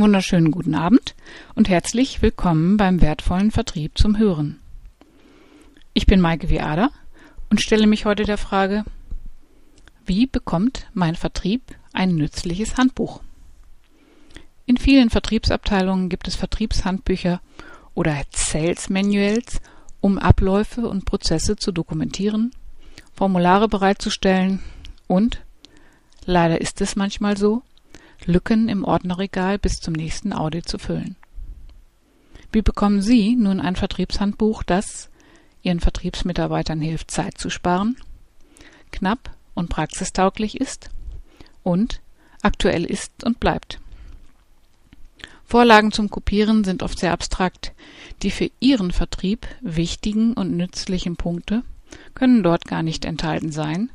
Wunderschönen guten Abend und herzlich willkommen beim wertvollen Vertrieb zum Hören. Ich bin Maike Viada und stelle mich heute der Frage, wie bekommt mein Vertrieb ein nützliches Handbuch? In vielen Vertriebsabteilungen gibt es Vertriebshandbücher oder Sales Manuals, um Abläufe und Prozesse zu dokumentieren, Formulare bereitzustellen und, leider ist es manchmal so, Lücken im Ordnerregal bis zum nächsten Audit zu füllen. Wie bekommen Sie nun ein Vertriebshandbuch, das Ihren Vertriebsmitarbeitern hilft, Zeit zu sparen, knapp und praxistauglich ist und aktuell ist und bleibt? Vorlagen zum Kopieren sind oft sehr abstrakt. Die für Ihren Vertrieb wichtigen und nützlichen Punkte können dort gar nicht enthalten sein,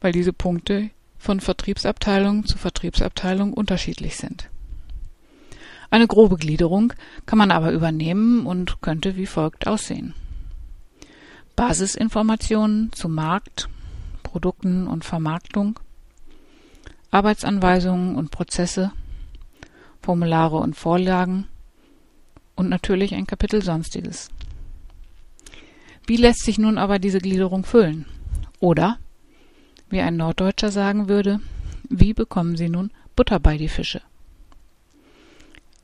weil diese Punkte von Vertriebsabteilung zu Vertriebsabteilung unterschiedlich sind. Eine grobe Gliederung kann man aber übernehmen und könnte wie folgt aussehen. Basisinformationen zu Markt, Produkten und Vermarktung, Arbeitsanweisungen und Prozesse, Formulare und Vorlagen und natürlich ein Kapitel Sonstiges. Wie lässt sich nun aber diese Gliederung füllen? Oder wie ein Norddeutscher sagen würde, wie bekommen Sie nun Butter bei die Fische?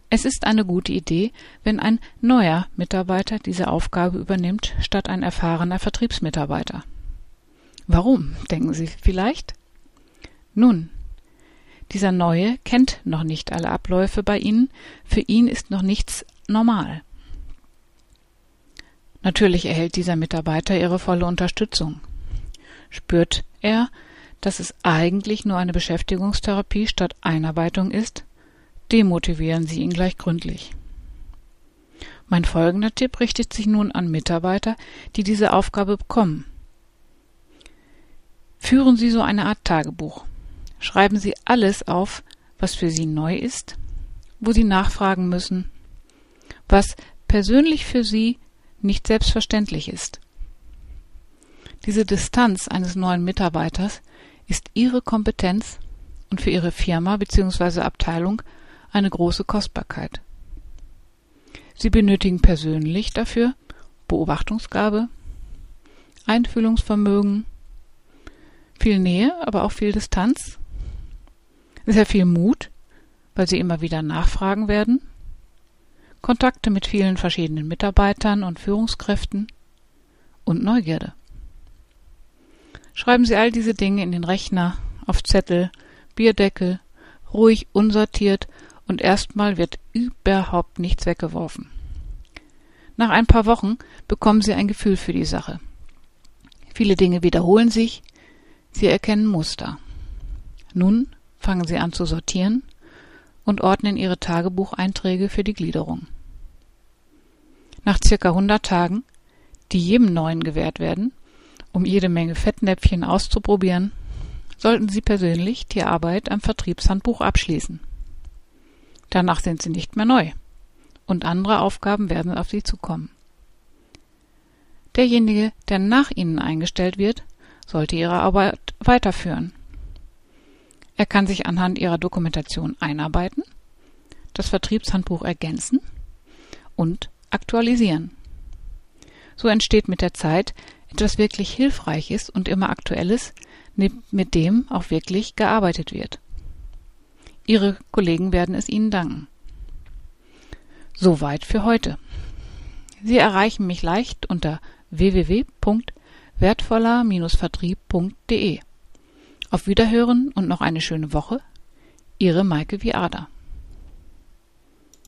Es ist eine gute Idee, wenn ein neuer Mitarbeiter diese Aufgabe übernimmt, statt ein erfahrener Vertriebsmitarbeiter. Warum, denken Sie vielleicht? Nun, dieser Neue kennt noch nicht alle Abläufe bei Ihnen, für ihn ist noch nichts normal. Natürlich erhält dieser Mitarbeiter Ihre volle Unterstützung. Spürt er, dass es eigentlich nur eine Beschäftigungstherapie statt Einarbeitung ist, demotivieren Sie ihn gleich gründlich. Mein folgender Tipp richtet sich nun an Mitarbeiter, die diese Aufgabe bekommen. Führen Sie so eine Art Tagebuch. Schreiben Sie alles auf, was für Sie neu ist, wo Sie nachfragen müssen, was persönlich für Sie nicht selbstverständlich ist. Diese Distanz eines neuen Mitarbeiters ist Ihre Kompetenz und für Ihre Firma bzw. Abteilung eine große Kostbarkeit. Sie benötigen persönlich dafür Beobachtungsgabe, Einfühlungsvermögen, viel Nähe, aber auch viel Distanz, sehr viel Mut, weil Sie immer wieder nachfragen werden, Kontakte mit vielen verschiedenen Mitarbeitern und Führungskräften und Neugierde. Schreiben Sie all diese Dinge in den Rechner, auf Zettel, Bierdeckel, ruhig unsortiert und erstmal wird überhaupt nichts weggeworfen. Nach ein paar Wochen bekommen Sie ein Gefühl für die Sache. Viele Dinge wiederholen sich, Sie erkennen Muster. Nun fangen Sie an zu sortieren und ordnen Ihre Tagebucheinträge für die Gliederung. Nach circa 100 Tagen, die jedem Neuen gewährt werden, um jede Menge Fettnäpfchen auszuprobieren, sollten Sie persönlich die Arbeit am Vertriebshandbuch abschließen. Danach sind Sie nicht mehr neu und andere Aufgaben werden auf Sie zukommen. Derjenige, der nach Ihnen eingestellt wird, sollte Ihre Arbeit weiterführen. Er kann sich anhand Ihrer Dokumentation einarbeiten, das Vertriebshandbuch ergänzen und aktualisieren. So entsteht mit der Zeit etwas wirklich Hilfreiches und immer Aktuelles, mit dem auch wirklich gearbeitet wird. Ihre Kollegen werden es Ihnen danken. Soweit für heute. Sie erreichen mich leicht unter www.wertvoller-vertrieb.de. Auf Wiederhören und noch eine schöne Woche. Ihre Maike Viada.